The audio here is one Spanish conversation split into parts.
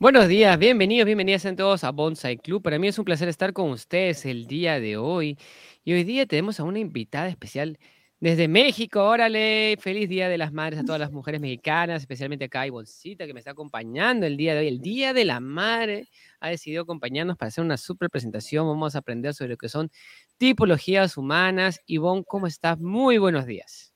Buenos días, bienvenidos, bienvenidas a todos a Bonsai Club. Para mí es un placer estar con ustedes el día de hoy. Y hoy día tenemos a una invitada especial desde México. Órale, feliz Día de las Madres a todas las mujeres mexicanas, especialmente acá a Bolsita que me está acompañando el día de hoy. El Día de la Madre ha decidido acompañarnos para hacer una super presentación. Vamos a aprender sobre lo que son tipologías humanas. Ivonne, ¿cómo estás? Muy buenos días.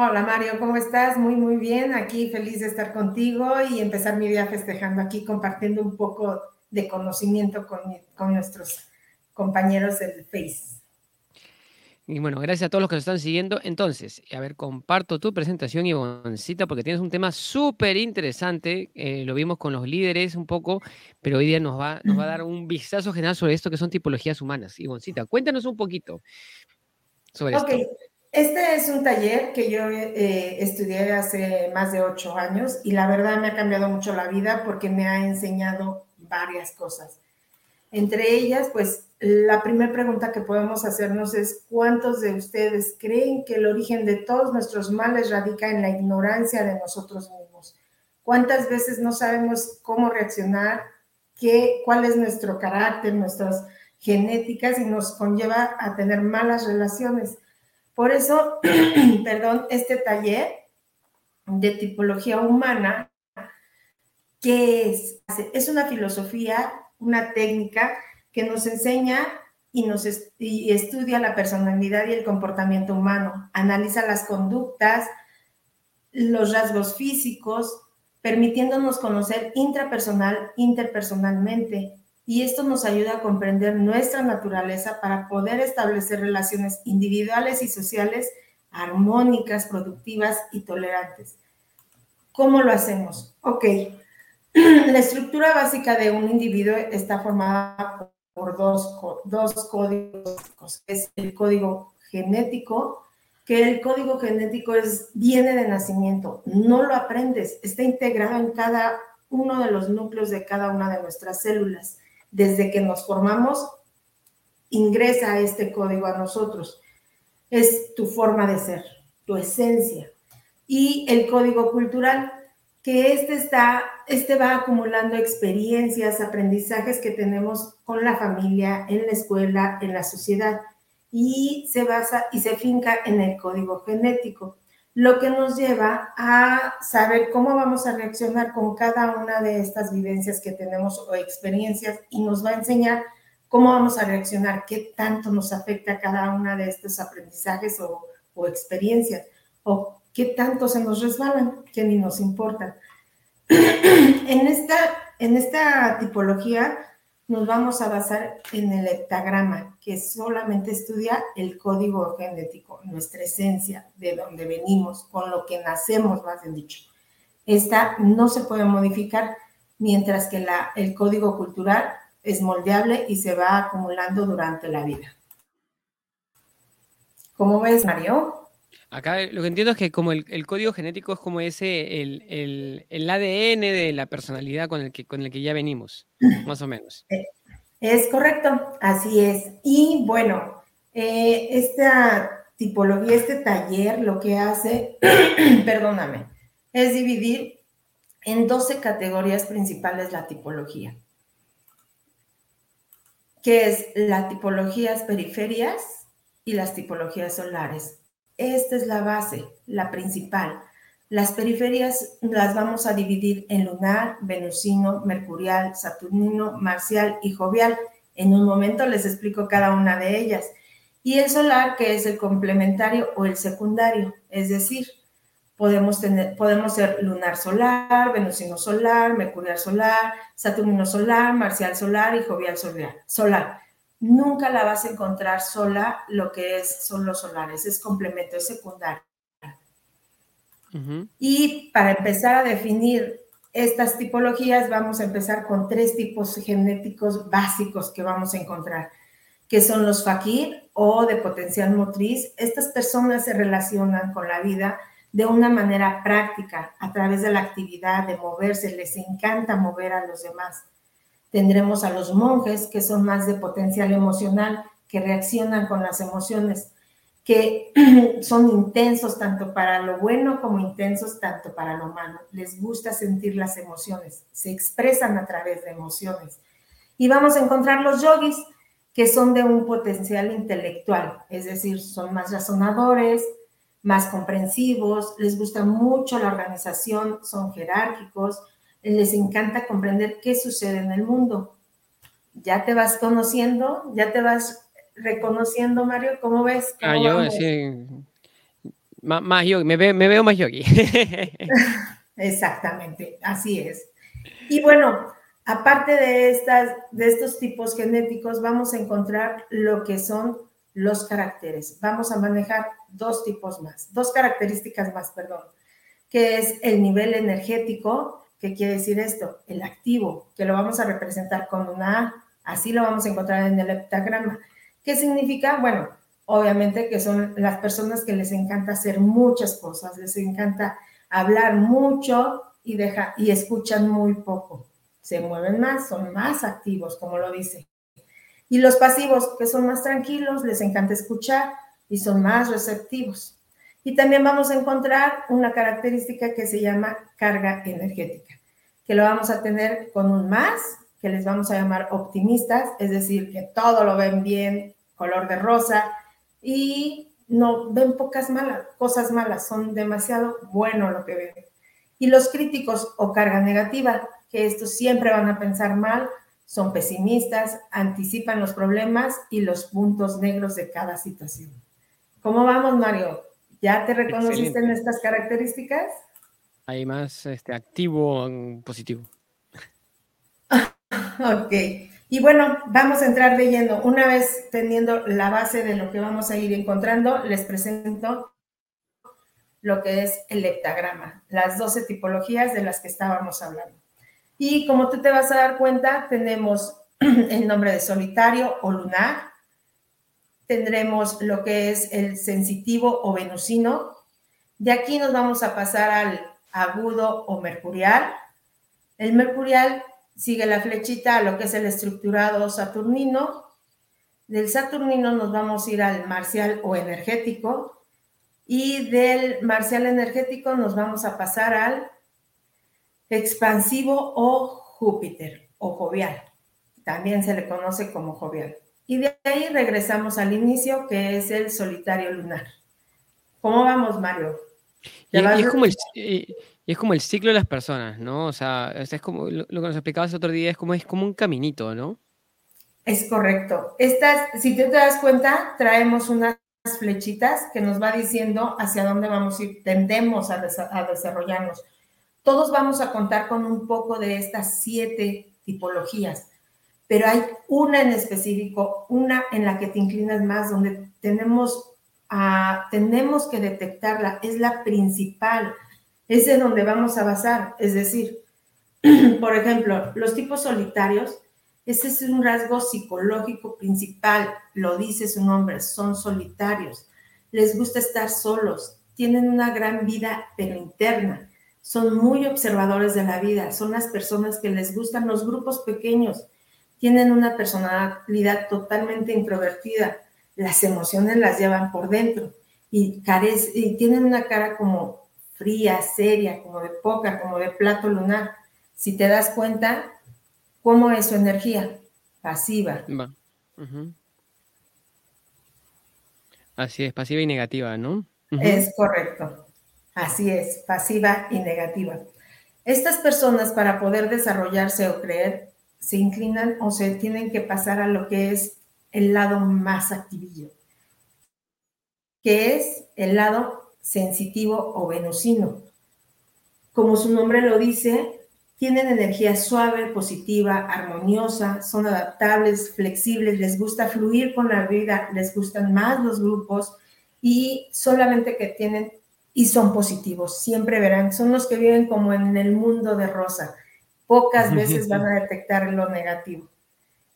Hola Mario, ¿cómo estás? Muy, muy bien. Aquí feliz de estar contigo y empezar mi día festejando aquí, compartiendo un poco de conocimiento con, con nuestros compañeros del Face. Y bueno, gracias a todos los que nos están siguiendo. Entonces, a ver, comparto tu presentación, Ivoncita, porque tienes un tema súper interesante. Eh, lo vimos con los líderes un poco, pero hoy día nos va, nos va a dar un vistazo general sobre esto que son tipologías humanas. Ivoncita, cuéntanos un poquito sobre okay. esto. Este es un taller que yo eh, estudié hace más de ocho años y la verdad me ha cambiado mucho la vida porque me ha enseñado varias cosas. Entre ellas, pues la primera pregunta que podemos hacernos es, ¿cuántos de ustedes creen que el origen de todos nuestros males radica en la ignorancia de nosotros mismos? ¿Cuántas veces no sabemos cómo reaccionar, qué, cuál es nuestro carácter, nuestras genéticas y nos conlleva a tener malas relaciones? Por eso, perdón, este taller de tipología humana, que es? Es una filosofía, una técnica que nos enseña y nos y estudia la personalidad y el comportamiento humano, analiza las conductas, los rasgos físicos, permitiéndonos conocer intrapersonal, interpersonalmente, y esto nos ayuda a comprender nuestra naturaleza para poder establecer relaciones individuales y sociales armónicas, productivas y tolerantes. ¿Cómo lo hacemos? Ok, la estructura básica de un individuo está formada por dos, dos códigos. Es el código genético, que el código genético es, viene de nacimiento, no lo aprendes, está integrado en cada uno de los núcleos de cada una de nuestras células desde que nos formamos, ingresa este código a nosotros. Es tu forma de ser, tu esencia. Y el código cultural, que este está, este va acumulando experiencias, aprendizajes que tenemos con la familia, en la escuela, en la sociedad, y se basa y se finca en el código genético lo que nos lleva a saber cómo vamos a reaccionar con cada una de estas vivencias que tenemos o experiencias y nos va a enseñar cómo vamos a reaccionar, qué tanto nos afecta cada una de estos aprendizajes o, experiencias, o qué tanto se nos resbalan, que ni nos importan. en, esta, en esta tipología nos vamos a basar en el heptagrama, que solamente estudia el código genético, nuestra esencia, de donde venimos, con lo que nacemos, más bien dicho. Esta no se puede modificar, mientras que el código cultural es moldeable y se va acumulando durante la vida. ¿Cómo ves, Mario? Acá lo que entiendo es que como el, código genético es como ese, el, ADN de la personalidad con el, que, con el que ya venimos, más o menos. Eh, es correcto, así es. Y bueno, eh, esta tipología, este taller lo que hace, perdóname, es dividir en 12 categorías principales la tipología, que es las tipologías periferias y las tipologías solares. Esta es la base, la principal. Las periferias las vamos a dividir en lunar, venusino, mercurial, saturnino, marcial y jovial. En un momento les explico cada una de ellas. Y el solar, que es el complementario o el secundario, es decir, podemos, tener, podemos ser lunar solar, venusino solar, mercurial solar, saturnino solar, marcial solar y jovial solar nunca la vas a encontrar sola lo que es, son los solares, es complemento, es secundario. Y para empezar a definir estas tipologías, vamos a empezar con tres tipos genéticos básicos que vamos a encontrar, que son los fakir o de potencial motriz. Estas personas se relacionan con la vida de una manera práctica, a través de la actividad, de moverse, les encanta mover a los demás. Tendremos a los monjes, que son más de potencial emocional, que reaccionan con las emociones, que son intensos tanto para lo bueno como intensos tanto para lo malo. Les gusta sentir las emociones, se expresan a través de emociones. Y vamos a encontrar los yogis, que son de un potencial intelectual, es decir, son más razonadores, más comprensivos, les gusta mucho la organización, son jerárquicos, les encanta comprender qué sucede en el mundo. Ya te vas conociendo, ya te vas reconociendo, Mario, ¿cómo ves? ah, yo sí, más, yogi, me, veo más yogi. Exactamente, así es. Y bueno, aparte de, estas, de estos tipos genéticos, vamos a encontrar lo que son los caracteres. Vamos a manejar dos tipos más, dos características más, perdón, que es el nivel energético, ¿qué quiere decir esto? El activo, que lo vamos a representar con una A, así lo vamos a encontrar en el heptagrama. ¿Qué significa? Bueno, obviamente que son las personas que les encanta hacer muchas cosas, les encanta hablar mucho y, deja, y escuchan muy poco. Se mueven más, son más activos, como lo dice. Y los pasivos, que son más tranquilos, les encanta escuchar y son más receptivos. Y también vamos a encontrar una característica que se llama carga energética, que lo vamos a tener con un más, que les vamos a llamar optimistas, es decir, que todo lo ven bien, color de rosa, y no ven pocas malas, cosas malas, son demasiado bueno lo que ven. Y los críticos o carga negativa, que estos siempre van a pensar mal, son pesimistas, anticipan los problemas y los puntos negros de cada situación. ¿Cómo vamos, Mario? ¿Ya te reconociste en estas características? Hay más este, activo, positivo. ok. Y bueno, vamos a entrar leyendo. Una vez teniendo la base de lo que vamos a ir encontrando, les presento lo que es el leptagrama, las 12 tipologías de las que estábamos hablando. Y como tú te vas a dar cuenta, tenemos el nombre de solitario o lunar, tendremos lo que es el sensitivo o venusino. De aquí nos vamos a pasar al agudo o mercurial. El mercurial sigue la flechita a lo que es el estructurado saturnino. Del saturnino nos vamos a ir al marcial o energético. Y del marcial energético nos vamos a pasar al expansivo o Júpiter o jovial. También se le conoce como jovial. Y de ahí regresamos al inicio, que es el solitario lunar. ¿Cómo vamos, Mario? Y, es como el, es como el ciclo de las personas, ¿no? O sea, es como lo, que nos explicabas otro día, es como, es como un caminito, ¿no? Es correcto. Estas, si te das cuenta, traemos unas flechitas que nos va diciendo hacia dónde vamos a ir, tendemos a, a desarrollarnos todos vamos a contar con un poco de estas siete tipologías, pero hay una en específico, una en la que te inclinas más, donde tenemos, tenemos que detectarla, es la principal, es en donde vamos a basar, es decir, por ejemplo, los tipos solitarios, ese es un rasgo psicológico principal, lo dice su nombre, son solitarios, les gusta estar solos, tienen una gran vida pero interna, son muy observadores de la vida, son las personas que les gustan los grupos pequeños, tienen una personalidad totalmente introvertida, las emociones las llevan por dentro y, y tienen una cara como fría, seria, como de poca, como de plato lunar. Si te das cuenta, ¿cómo es su energía? Pasiva. Así es, pasiva y negativa, ¿no? Es correcto. Así es, pasiva y negativa. Estas personas para poder desarrollarse o creer se inclinan o se tienen que pasar a lo que es el lado más activillo, que es el lado sensitivo o venusino. Como su nombre lo dice, tienen energía suave, positiva, armoniosa, son adaptables, flexibles, les gusta fluir con la vida, les gustan más los grupos y solamente que tienen y son positivos, siempre verán, son los que viven como en el mundo de rosa, pocas veces van a detectar lo negativo.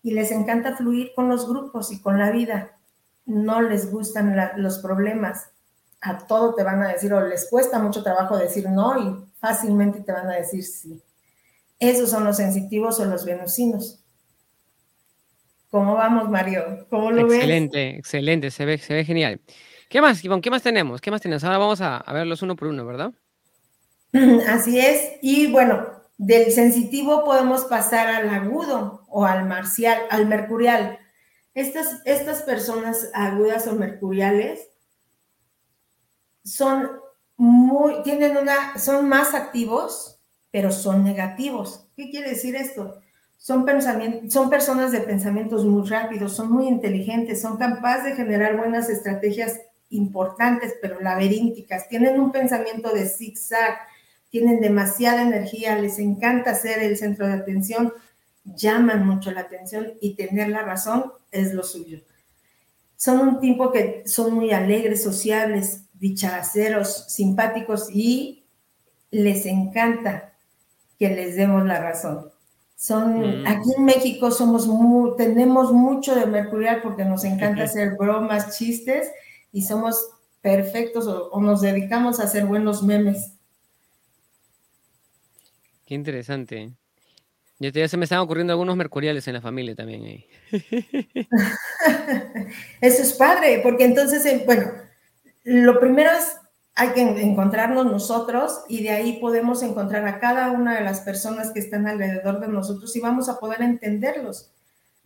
Y les encanta fluir con los grupos y con la vida, no les gustan los problemas, a todo te van a decir, o les cuesta mucho trabajo decir no y fácilmente te van a decir sí. Esos son los sensitivos o los venusinos. ¿Cómo vamos, Mario? ¿Cómo lo excelente, ves? Excelente, se ve, se ve genial. ¿Qué más, Ivonne? ¿Qué más tenemos? ¿Qué más tenemos? Ahora vamos a, a verlos uno por uno, ¿verdad? Así es. Y bueno, del sensitivo podemos pasar al agudo o al marcial, al mercurial. Estas, estas personas agudas o mercuriales son muy, tienen una, son más activos, pero son negativos. ¿Qué quiere decir esto? Son, son personas de pensamientos muy rápidos, son muy inteligentes, son capaces de generar buenas estrategias importantes, pero laberínticas. Tienen un pensamiento de zigzag, tienen demasiada energía, les encanta ser el centro de atención, llaman mucho la atención y tener la razón es lo suyo. Son un tipo que son muy alegres, sociables, dicharaceros, simpáticos y les encanta que les demos la razón. Son, mm. Aquí en México somos muy, tenemos mucho de mercurial porque nos encanta hacer bromas, chistes y somos perfectos o nos dedicamos a hacer buenos memes. Qué interesante. Ya, se me están ocurriendo algunos mercuriales en la familia también. Eso es padre, porque entonces, eh, bueno, lo primero es, hay que encontrarnos nosotros y de ahí podemos encontrar a cada una de las personas que están alrededor de nosotros y vamos a poder entenderlos.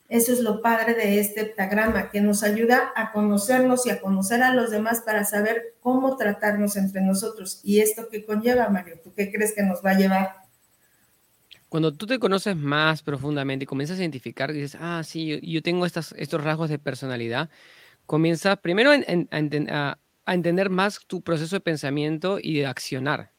Eso es lo padre de este heptagrama, que nos ayuda a conocernos y a conocer a los demás para saber cómo tratarnos entre nosotros. ¿Y esto qué conlleva, Mario? ¿Tú qué crees que nos va a llevar? Cuando tú te conoces más profundamente y comienzas a identificar, dices, ah, sí, yo, tengo estas, estos rasgos de personalidad, comienzas primero a, entender más tu proceso de pensamiento y de accionar,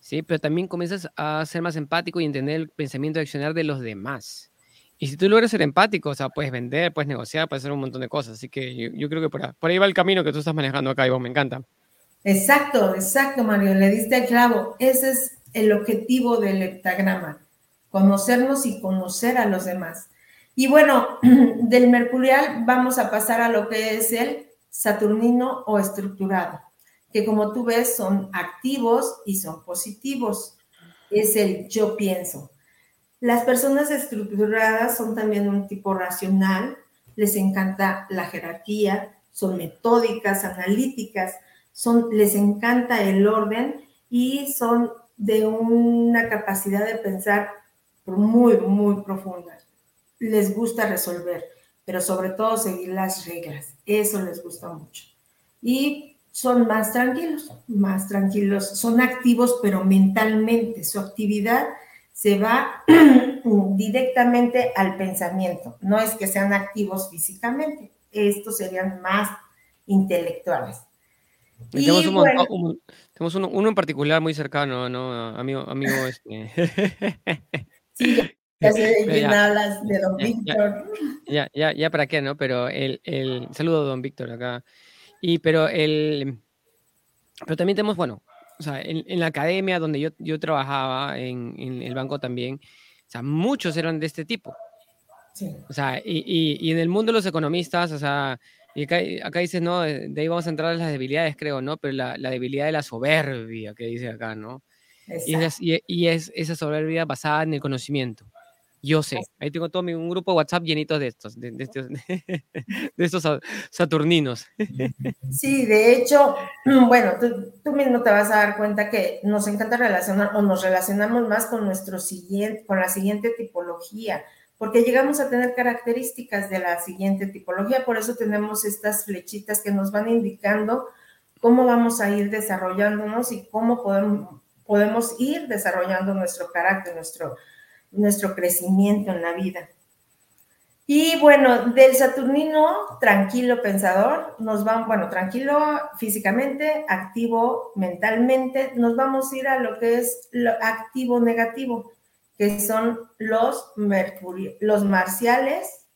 ¿sí? Pero también comienzas a ser más empático y entender el pensamiento y accionar de los demás. Y si tú logras ser empático, o sea, puedes vender, puedes negociar, puedes hacer un montón de cosas. Así que yo, creo que por ahí, va el camino que tú estás manejando acá, vos me encanta. Exacto, exacto, Mario, le diste el clavo. Ese es el objetivo del heptagrama conocernos y conocer a los demás. Y bueno, del mercurial vamos a pasar a lo que es el saturnino o estructurado, que como tú ves son activos y son positivos. Es el yo pienso. Las personas estructuradas son también un tipo racional, les encanta la jerarquía, son metódicas, analíticas, son, les encanta el orden y son de una capacidad de pensar muy, muy profunda. Les gusta resolver, pero sobre todo seguir las reglas. Eso les gusta mucho. Y son más tranquilos, más tranquilos. Son activos, pero mentalmente. Su actividad se va directamente al pensamiento. No es que sean activos físicamente. Estos serían más intelectuales. tenemos, uno, uno, en particular muy cercano, ¿no? Amigo, amigo este. Sí, ya sé de quién hablas, de don Víctor. Ya, ya, ya, para qué, ¿no? Pero el, el saludo a don Víctor acá. Y pero el pero también tenemos, bueno, o sea, en, en la academia donde yo, yo trabajaba, en, en, el banco también, o sea, muchos eran de este tipo. Sí. O sea, y, y, y en el mundo de los economistas, o sea, y acá, acá dice, no, de ahí vamos a entrar a las debilidades, creo, ¿no? Pero la, la debilidad de la soberbia que dice acá, ¿no? Y es, y es, esa soberbia basada en el conocimiento. Yo sé, ahí tengo todo mi, un grupo de WhatsApp llenito de estos, de, estos, de estos saturninos. Sí, de hecho, bueno, tú, tú, mismo te vas a dar cuenta que nos encanta relacionar o nos relacionamos más con nuestro siguiente, con la siguiente tipología, porque llegamos a tener características de la siguiente tipología, por eso tenemos estas flechitas que nos van indicando cómo vamos a ir desarrollándonos y cómo podemos, podemos ir desarrollando nuestro carácter, nuestro, nuestro crecimiento en la vida. Y bueno, del Saturnino, tranquilo pensador, nos vamos, bueno, tranquilo físicamente, activo mentalmente, nos vamos a ir a lo que es lo activo negativo, que son los, mercurio, los marciales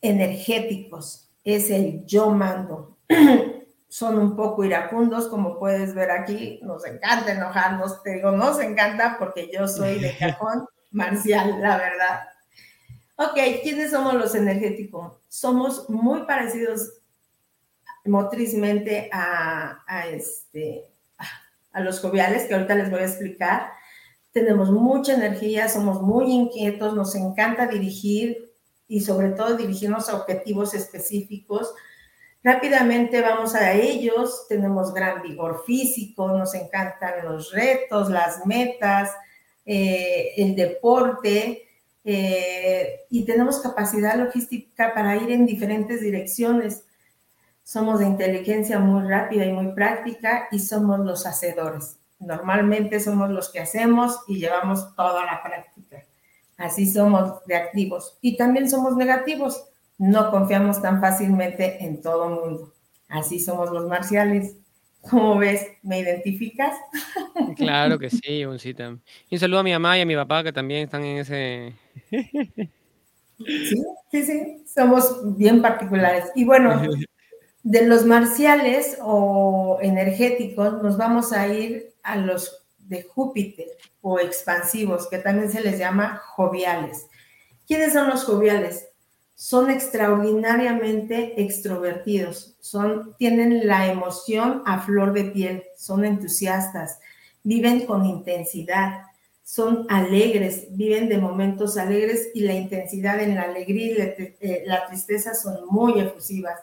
energéticos, es el yo mando. son un poco iracundos, como puedes ver aquí, nos encanta enojarnos, te digo, nos encanta porque yo soy de cajón marcial, la verdad. Ok, ¿quiénes somos los energéticos? Somos muy parecidos motrizmente a, este, a los joviales, que ahorita les voy a explicar. Tenemos mucha energía, somos muy inquietos, nos encanta dirigir y sobre todo dirigirnos a objetivos específicos Rápidamente vamos a ellos, tenemos gran vigor físico, nos encantan los retos, las metas, eh, el deporte eh, y tenemos capacidad logística para ir en diferentes direcciones. Somos de inteligencia muy rápida y muy práctica y somos los hacedores. Normalmente somos los que hacemos y llevamos toda la práctica. Así somos de activos y también somos negativos no confiamos tan fácilmente en todo mundo. Así somos los marciales. ¿Cómo ves? ¿Me identificas? Claro que sí, Boncita. Y un saludo a mi mamá y a mi papá que también están en ese... Sí, sí, sí, somos bien particulares. Y bueno, de los marciales o energéticos nos vamos a ir a los de Júpiter o expansivos, que también se les llama joviales. ¿Quiénes son los joviales? Son extraordinariamente extrovertidos, son, tienen la emoción a flor de piel, son entusiastas, viven con intensidad, son alegres, viven de momentos alegres y la intensidad en la alegría y la, eh, tristeza son muy efusivas.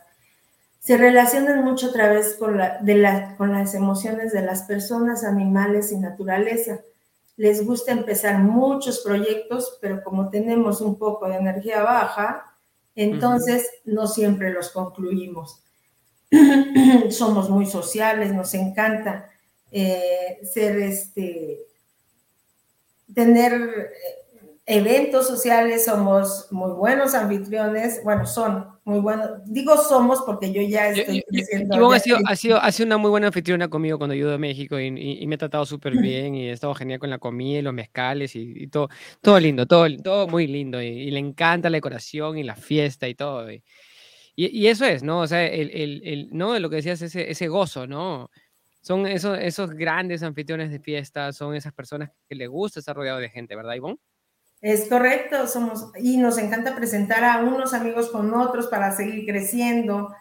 Se relacionan mucho a través de con las emociones de las personas, animales y naturaleza. Les gusta empezar muchos proyectos, pero como tenemos un poco de energía baja, entonces, no siempre los concluimos. Somos muy sociales, nos encanta eh, ser este, tener eh, eventos sociales, somos muy buenos anfitriones, bueno, son muy buenos, digo somos porque yo ya estoy diciendo... ha, sido, ha, sido, ha sido una muy buena anfitriona conmigo cuando yo a México y, me ha tratado súper bien y he estado genial con la comida y los mezcales y, todo, todo lindo, todo, todo muy lindo y, le encanta la decoración y la fiesta y todo. Y, eso es, ¿no? O sea, el, el, el, ¿no? Lo que decías, ese, ese gozo, ¿no? Son esos, esos grandes anfitriones de fiesta, son esas personas que le gusta estar rodeado de gente, ¿verdad, Ivonne? Es correcto, somos y nos encanta presentar a unos amigos con otros para seguir creciendo.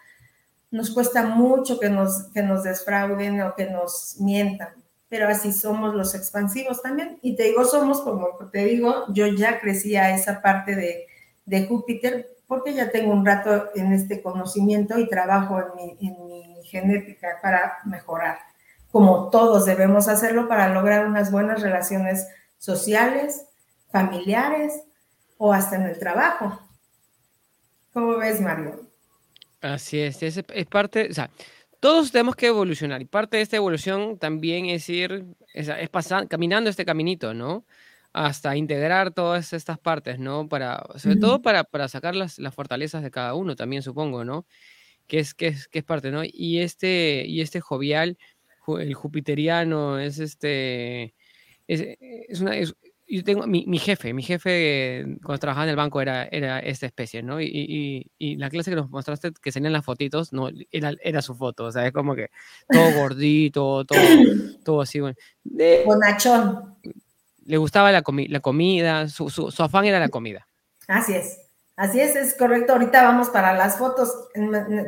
Nos cuesta mucho que nos, que nos desfrauden o que nos mientan, pero así somos los expansivos también. Y te digo somos, como te digo, yo ya crecí a esa parte de, de Júpiter porque ya tengo un rato en este conocimiento y trabajo en mi, en mi genética para mejorar, como todos debemos hacerlo para lograr unas buenas relaciones sociales, familiares o hasta en el trabajo. ¿Cómo ves, Mario? Así es, es, parte, o sea, todos tenemos que evolucionar y parte de esta evolución también es ir, es, pasar, caminando este caminito, ¿no? Hasta integrar todas estas partes, ¿no? Para, sobre todo para, para sacar las, las, fortalezas de cada uno también, supongo, ¿no? Que es, que es, que es parte, ¿no? Y este, y este jovial, el jupiteriano, es este, es, es una, yo tengo mi, mi, jefe, mi jefe cuando trabajaba en el banco era, era esta especie, ¿no? Y, y, y, la clase que nos mostraste, que serían las fotitos, no, era, era su foto, o sea, es como que todo gordito, todo, todo así, bueno. Bonachón. Le gustaba la, la comida, su, su, su, afán era la comida. Así es, así es, es correcto. Ahorita vamos para las fotos.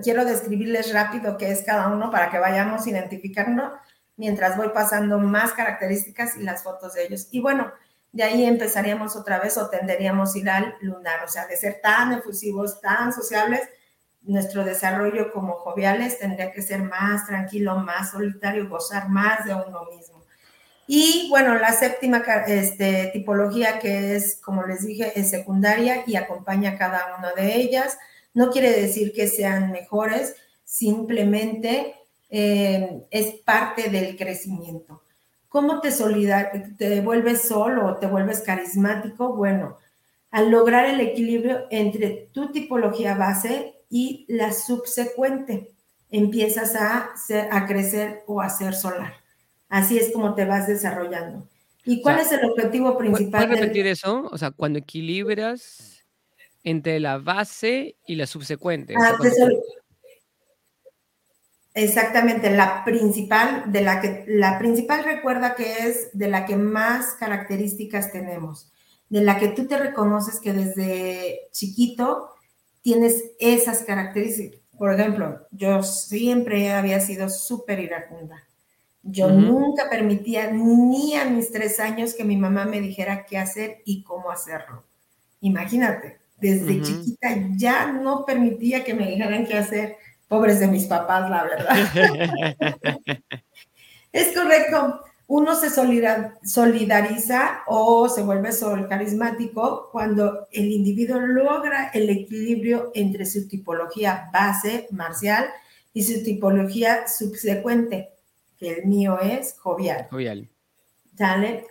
Quiero describirles rápido qué es cada uno para que vayamos identificando mientras voy pasando más características y las fotos de ellos. Y bueno, de ahí empezaríamos otra vez o tenderíamos a ir al lunar, o sea, de ser tan efusivos, tan sociables, nuestro desarrollo como joviales tendría que ser más tranquilo, más solitario, gozar más de uno mismo. Y bueno, la séptima este, tipología que es, como les dije, es secundaria y acompaña a cada una de ellas. No quiere decir que sean mejores, simplemente eh, es parte del crecimiento. ¿Cómo te, solidar te vuelves solo o te vuelves carismático? Bueno, al lograr el equilibrio entre tu tipología base y la subsecuente, empiezas a, a crecer o a ser solar. Así es como te vas desarrollando. ¿Y cuál es el objetivo principal? ¿Puedes repetir eso? O sea, cuando equilibras entre la base y la subsecuente. Ah, Exactamente, la principal, de la que, la principal recuerda que es de la que más características tenemos, de la que tú te reconoces que desde chiquito tienes esas características. Por ejemplo, yo siempre había sido súper iracunda. Yo nunca permitía ni a mis tres años que mi mamá me dijera qué hacer y cómo hacerlo. Imagínate, desde chiquita ya no permitía que me dijeran qué hacer Pobres de mis papás, la verdad. es correcto. Uno se solidariza o se vuelve sol carismático cuando el individuo logra el equilibrio entre su tipología base marcial y su tipología subsecuente, que el mío es jovial. Jovial.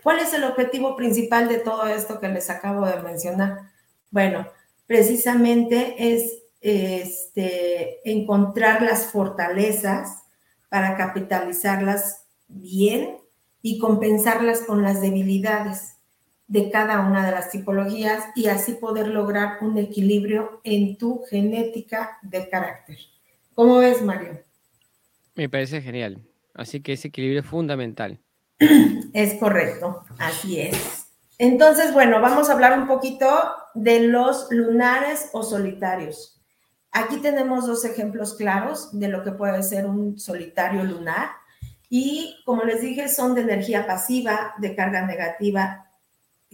¿Cuál es el objetivo principal de todo esto que les acabo de mencionar? Bueno, precisamente es este, encontrar las fortalezas para capitalizarlas bien y compensarlas con las debilidades de cada una de las tipologías y así poder lograr un equilibrio en tu genética de carácter. ¿Cómo ves, Mario? Me parece genial. Así que ese equilibrio es fundamental. Es correcto, así es. Entonces, bueno, vamos a hablar un poquito de los lunares o solitarios. Aquí tenemos dos ejemplos claros de lo que puede ser un solitario lunar. Y como les dije, son de energía pasiva, de carga negativa,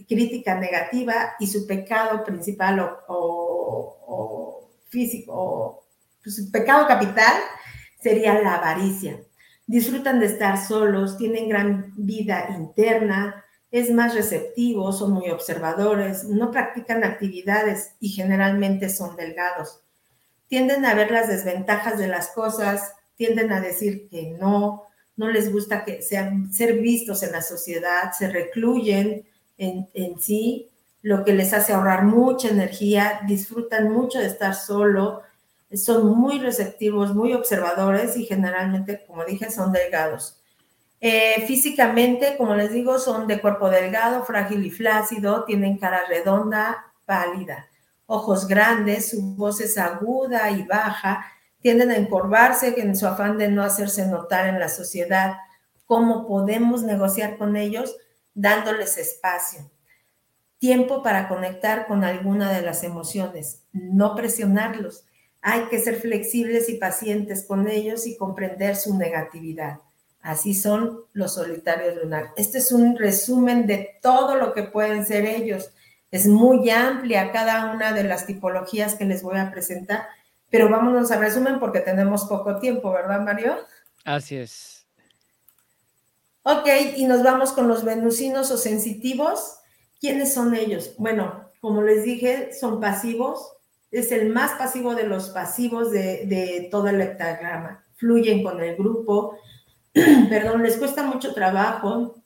crítica negativa y su pecado principal o, físico, o, pues, su pecado capital sería la avaricia. Disfrutan de estar solos, tienen gran vida interna, es más receptivo, son muy observadores, no practican actividades y generalmente son delgados. Tienden a ver las desventajas de las cosas, tienden a decir que no, no les gusta que sean, ser vistos en la sociedad, se recluyen en, sí, lo que les hace ahorrar mucha energía, disfrutan mucho de estar solo, son muy receptivos, muy observadores y generalmente, como dije, son delgados. Eh, físicamente, como les digo, son de cuerpo delgado, frágil y flácido, tienen cara redonda, pálida, ojos grandes, su voz es aguda y baja, tienden a encorvarse en su afán de no hacerse notar en la sociedad. ¿Cómo podemos negociar con ellos? Dándoles espacio. Tiempo para conectar con alguna de las emociones, no presionarlos. Hay que ser flexibles y pacientes con ellos y comprender su negatividad. Así son los solitarios lunar. Este es un resumen de todo lo que pueden ser ellos. Es muy amplia cada una de las tipologías que les voy a presentar pero vámonos al resumen porque tenemos poco tiempo, ¿verdad, Mario? Así es. Ok, y nos vamos con los venusinos o sensitivos. ¿Quiénes son ellos? Bueno, como les dije, son pasivos. Es el más pasivo de los pasivos de, todo el hectagrama. Fluyen con el grupo. Perdón, les cuesta mucho trabajo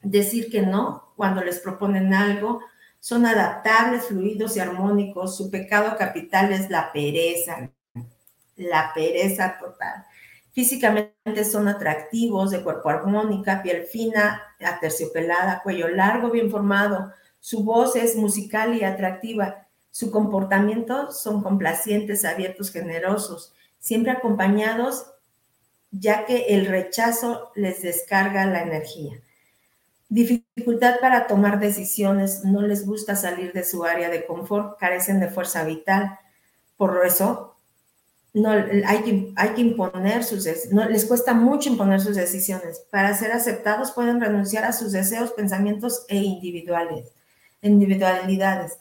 decir que no cuando les proponen algo son adaptables, fluidos y armónicos. Su pecado capital es la pereza, la pereza total. Físicamente son atractivos, de cuerpo armónica, piel fina, aterciopelada, cuello largo, bien formado. Su voz es musical y atractiva. Su comportamiento son complacientes, abiertos, generosos, siempre acompañados, ya que el rechazo les descarga la energía. Dificultad para tomar decisiones, no les gusta salir de su área de confort, carecen de fuerza vital. Por eso, no, hay, que, hay que imponer sus, no, les cuesta mucho imponer sus decisiones. Para ser aceptados pueden renunciar a sus deseos, pensamientos e individuales, individualidades.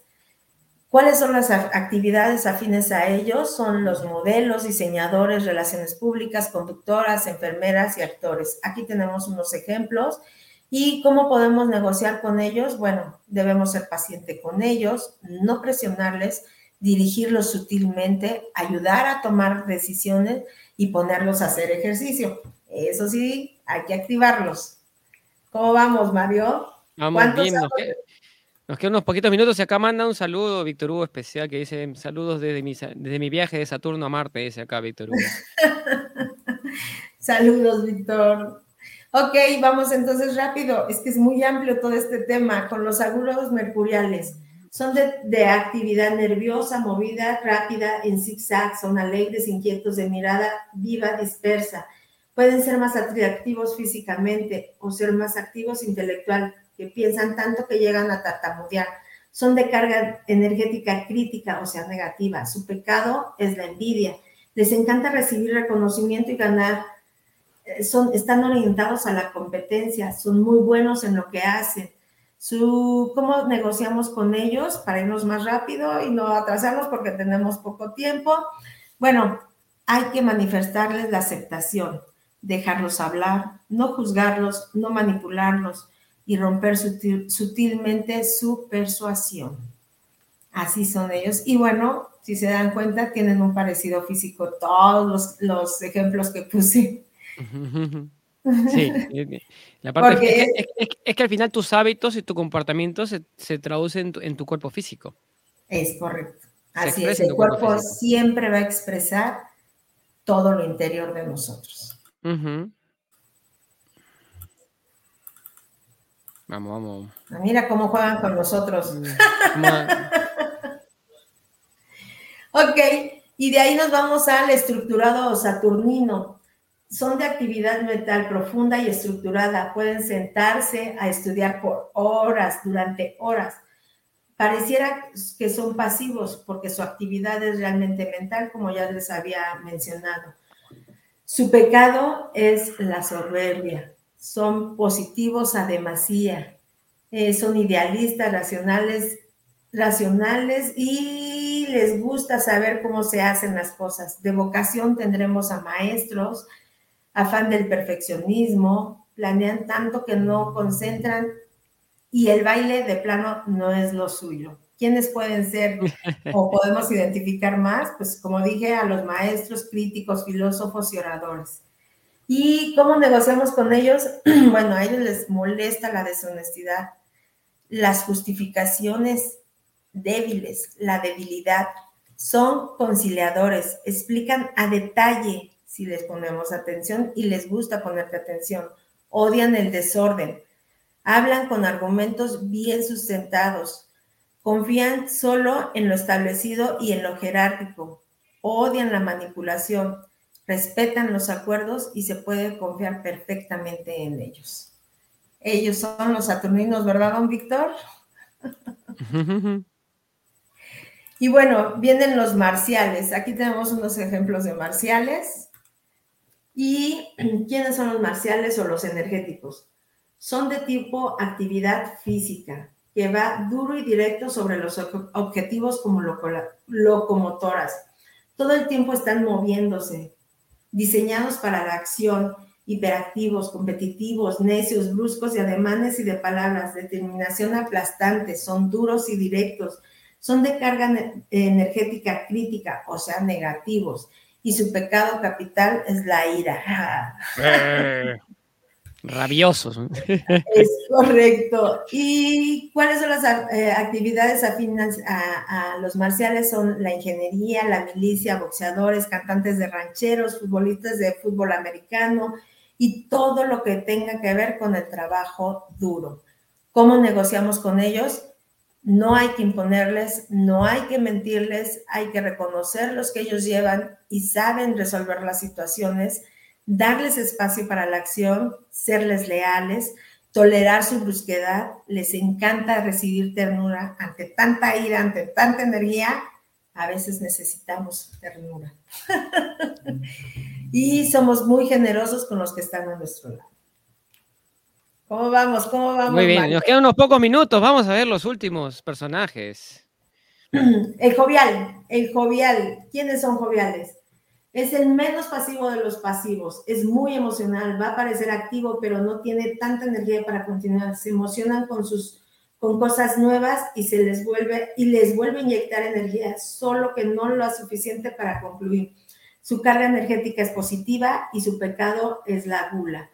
¿Cuáles son las actividades afines a ellos? Son los modelos, diseñadores, relaciones públicas, conductoras, enfermeras y actores. Aquí tenemos unos ejemplos ¿Y cómo podemos negociar con ellos? Bueno, debemos ser paciente con ellos, no presionarles, dirigirlos sutilmente, ayudar a tomar decisiones y ponerlos a hacer ejercicio. Eso sí, hay que activarlos. ¿Cómo vamos, Mario? Vamos bien, nos, quedan unos poquitos minutos y acá manda un saludo Víctor Hugo especial que dice saludos desde mi, desde mi viaje de Saturno a Marte, dice acá Víctor Hugo. saludos, Víctor. Ok, vamos entonces rápido. Es que es muy amplio todo este tema con los agudos mercuriales. Son de, actividad nerviosa, movida, rápida, en zigzag, son alegres, inquietos, de mirada viva, dispersa. Pueden ser más atractivos físicamente o ser más activos intelectual, que piensan tanto que llegan a tartamudear. Son de carga energética crítica, o sea, negativa. Su pecado es la envidia. Les encanta recibir reconocimiento y ganar son, están orientados a la competencia, son muy buenos en lo que hacen. Su, ¿Cómo negociamos con ellos para irnos más rápido y no atrasarnos porque tenemos poco tiempo? Bueno, hay que manifestarles la aceptación, dejarlos hablar, no juzgarlos, no manipularlos y romper sutilmente su persuasión. Así son ellos. Y bueno, si se dan cuenta, tienen un parecido físico todos los, ejemplos que puse. Sí, la parte es, que, al final tus hábitos y tu comportamiento se, se traducen en tu, cuerpo físico. Es correcto. Así es, el cuerpo, siempre va a expresar todo lo interior de nosotros. Vamos, vamos. Ah, mira cómo juegan con nosotros. Mm, ok, y de ahí nos vamos al estructurado saturnino. Son de actividad mental profunda y estructurada. Pueden sentarse a estudiar por horas, durante horas. Pareciera que son pasivos porque su actividad es realmente mental, como ya les había mencionado. Su pecado es la soberbia. Son positivos a demasía. Eh, son idealistas, racionales, racionales y les gusta saber cómo se hacen las cosas. De vocación tendremos a maestros, afán del perfeccionismo, planean tanto que no concentran y el baile de plano no es lo suyo. ¿Quiénes pueden ser o podemos identificar más? Pues como dije, a los maestros, críticos, filósofos y oradores. ¿Y cómo negociamos con ellos? Bueno, a ellos les molesta la deshonestidad, las justificaciones débiles, la debilidad. Son conciliadores, explican a detalle si les ponemos atención y les gusta ponerte atención. Odian el desorden, hablan con argumentos bien sustentados, confían solo en lo establecido y en lo jerárquico, odian la manipulación, respetan los acuerdos y se puede confiar perfectamente en ellos. Ellos son los saturninos, ¿verdad, don Víctor? y bueno, vienen los marciales. Aquí tenemos unos ejemplos de marciales. ¿Y quiénes son los marciales o los energéticos? son de tipo actividad física, que va duro y directo sobre los objetivos como locomotoras. Todo el tiempo están moviéndose, diseñados para la acción, hiperactivos, competitivos, necios, bruscos y ademanes y de palabras, determinación aplastante, son duros y directos, son de carga energética crítica, o sea, negativos, y su pecado capital es la ira. Eh. Rabiosos. Es correcto. ¿Y cuáles son las eh, actividades afines a, los marciales? Son la ingeniería, la milicia, boxeadores, cantantes de rancheros, futbolistas de fútbol americano y todo lo que tenga que ver con el trabajo duro. ¿Cómo negociamos con ellos? No hay que imponerles, no hay que mentirles, hay que reconocer los que ellos llevan y saben resolver las situaciones darles espacio para la acción, serles leales, tolerar su brusquedad, les encanta recibir ternura ante tanta ira, ante tanta energía, a veces necesitamos ternura. y somos muy generosos con los que están a nuestro lado. ¿Cómo vamos? ¿Cómo vamos? Muy bien, nos quedan unos pocos minutos, vamos a ver los últimos personajes. El jovial, el jovial. ¿Quiénes son joviales? Es el menos pasivo de los pasivos, es muy emocional, va a parecer activo, pero no tiene tanta energía para continuar. Se emocionan con sus con cosas nuevas y se les vuelve y les vuelve a inyectar energía, solo que no lo suficiente para concluir. Su carga energética es positiva y su pecado es la gula.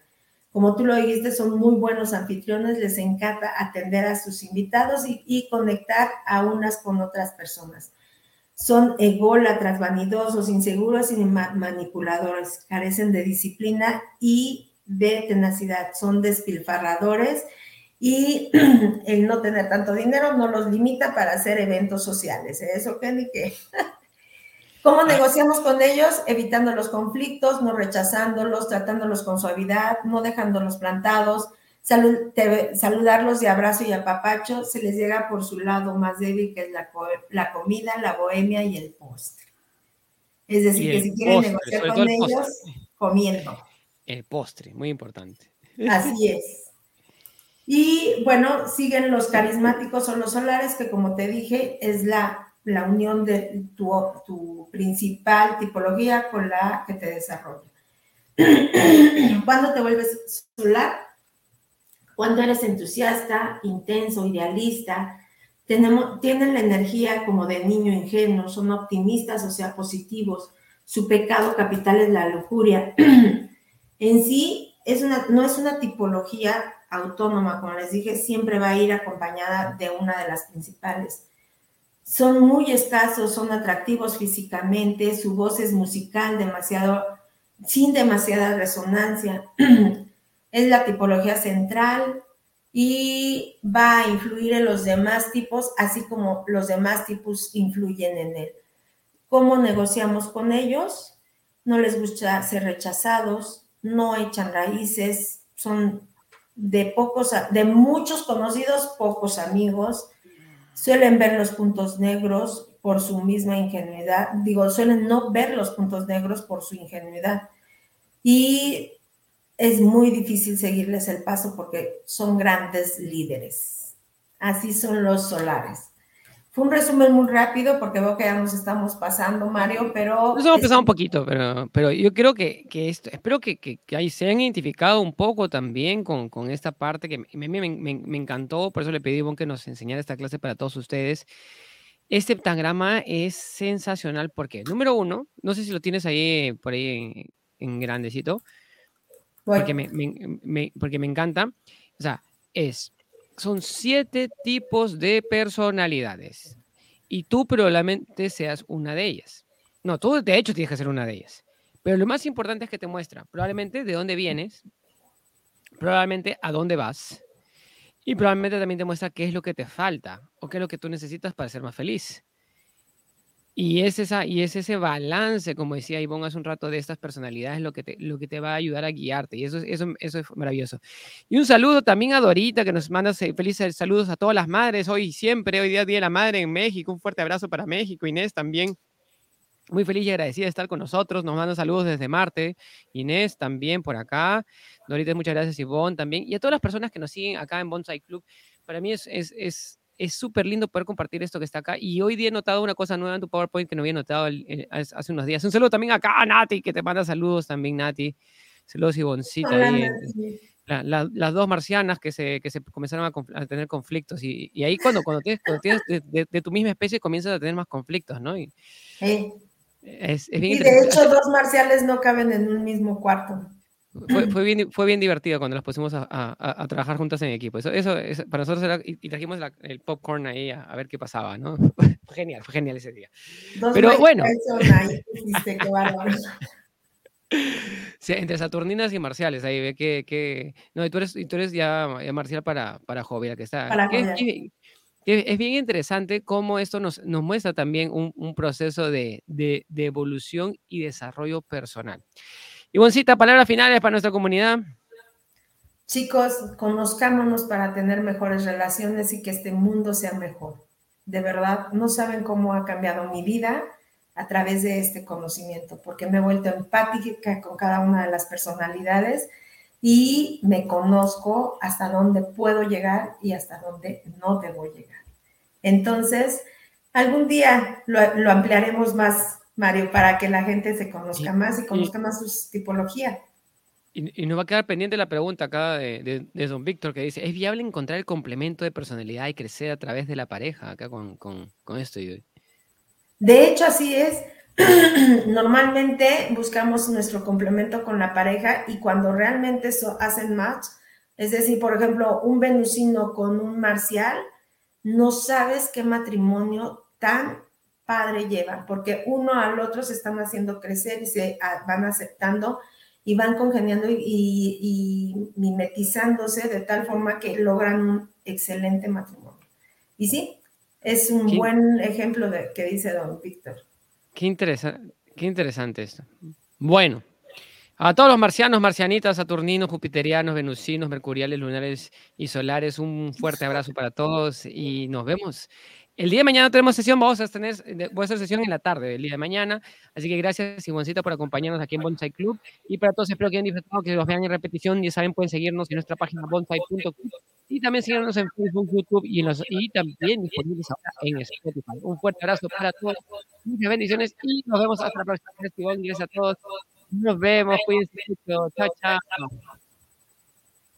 Como tú lo dijiste, son muy buenos anfitriones, les encanta atender a sus invitados y, conectar a unas con otras personas son ególatras, vanidosos, inseguros y manipuladores, carecen de disciplina y de tenacidad, son despilfarradores y el no tener tanto dinero no los limita para hacer eventos sociales. ¿eh? Eso que ni qué. ¿Cómo ah. negociamos con ellos? Evitando los conflictos, no rechazándolos, tratándolos con suavidad, no dejándolos plantados, saludarlos de abrazo y apapacho se les llega por su lado más débil, que es la, la comida, la bohemia y el postre. Es decir, que si quieren negociar con ellos, comiendo. El postre, muy importante. Así es. Y bueno, siguen los carismáticos o los solares, que como te dije, es la la unión de tu, principal tipología con la que te desarrolla. ¿Cuándo te vuelves solar? Cuando eres entusiasta, intenso, idealista, tenemos, tienen la energía como de niño ingenuo, son optimistas, o sea, positivos. Su pecado capital es la lujuria. en sí, es una, no es una tipología autónoma, como les dije, siempre va a ir acompañada de una de las principales. Son muy escasos, son atractivos físicamente, su voz es musical, demasiado, sin demasiada resonancia. es la tipología central y va a influir en los demás tipos, así como los demás tipos influyen en él. ¿Cómo negociamos con ellos? No les gusta ser rechazados, no echan raíces, son de pocos, de muchos conocidos, pocos amigos, suelen ver los puntos negros por su misma ingenuidad, digo, suelen no ver los puntos negros por su ingenuidad. Y es muy difícil seguirles el paso porque son grandes líderes. Así son los solares. Fue un resumen muy rápido porque veo que ya nos estamos pasando, Mario, pero... Nos hemos pasado un poquito, pero, pero yo creo que, que esto, espero que, que, ahí se han identificado un poco también con, con esta parte que me, me, me, encantó, por eso le pedí a que nos enseñara esta clase para todos ustedes. Este pentagrama es sensacional porque, número uno, no sé si lo tienes ahí por ahí en, en grandecito, porque me, me, porque me encanta. O sea, es, son siete tipos de personalidades y tú probablemente seas una de ellas. No, tú de hecho tienes que ser una de ellas. Pero lo más importante es que te muestra probablemente de dónde vienes, probablemente a dónde vas y probablemente también te muestra qué es lo que te falta o qué es lo que tú necesitas para ser más feliz. Y es, esa, y es ese balance, como decía Ivonne hace un rato, de estas personalidades lo que te, lo que te va a ayudar a guiarte. Y eso, eso, eso es maravilloso. Y un saludo también a Dorita, que nos manda felices saludos a todas las madres hoy siempre. Hoy día Día de la Madre en México. Un fuerte abrazo para México. Inés también. Muy feliz y agradecida de estar con nosotros. Nos manda saludos desde Marte. Inés también por acá. Dorita, muchas gracias. Ivonne también. Y a todas las personas que nos siguen acá en Bonsai Club. Para mí es, es, es es súper lindo poder compartir esto que está acá. Y hoy día he notado una cosa nueva en tu PowerPoint que no había notado hace unos días. Un saludo también acá a Nati, que te manda saludos también, Nati. Saludos, Ivoncita. Ahí, las dos marcianas que se, que se comenzaron a, tener conflictos. Y, y, ahí cuando, cuando tienes, tienes de, tu misma especie comienzas a tener más conflictos, ¿no? Y, es, es bien y de hecho dos marciales no caben en un mismo cuarto. Fue, fue, bien, fue bien divertido cuando las pusimos a, a, a trabajar juntas en equipo. Eso, eso, para nosotros era, y, trajimos el popcorn ahí a, ver qué pasaba, ¿no? fue genial, fue genial ese día. Pero bueno. sí, entre Saturninas y Marciales, ahí ve que, que no, y tú eres, y tú eres ya, ya Marcial para, para Jovia, que está. Para que, es bien interesante cómo esto nos, nos muestra también un, un proceso de, de, de evolución y desarrollo personal. Ivoncita, palabras finales para nuestra comunidad. Chicos, conozcámonos para tener mejores relaciones y que este mundo sea mejor. De verdad, no saben cómo ha cambiado mi vida a través de este conocimiento, porque me he vuelto empática con cada una de las personalidades y me conozco hasta dónde puedo llegar y hasta dónde no debo llegar. Entonces, algún día lo, lo ampliaremos más Mario, para que la gente se conozca más y conozca más su tipología. Y, nos va a quedar pendiente la pregunta acá de, don Víctor que dice, ¿es viable encontrar el complemento de personalidad y crecer a través de la pareja acá con, con, con esto? De hecho, así es. Normalmente buscamos nuestro complemento con la pareja y cuando realmente eso hacen match, es decir, por ejemplo, un venusino con un marcial, no sabes qué matrimonio tan padre lleva, porque uno al otro se están haciendo crecer y se van aceptando y van congeniando y, mimetizándose de tal forma que logran un excelente matrimonio. Y sí, es un buen ejemplo de que dice don Víctor. Qué, interesante qué interesante esto. Bueno, a todos los marcianos, marcianitas, saturninos, jupiterianos, venusinos, mercuriales, lunares y solares, un fuerte abrazo para todos y nos vemos el día de mañana tenemos sesión, vamos a tener, eh, voy a hacer sesión en la tarde, el día de mañana. Así que gracias, Simoncita, por acompañarnos aquí en Bonsai Club. Y para todos, espero que hayan disfrutado, que los vean en repetición. Ya saben, pueden seguirnos en nuestra página bonsai.club y también seguirnos en Facebook, YouTube y, en los, y también disponibles ahora en Spotify. Un fuerte abrazo para todos, muchas bendiciones y nos vemos hasta la próxima. Gracias a todos. Nos vemos, cuídense mucho. Chao, chao.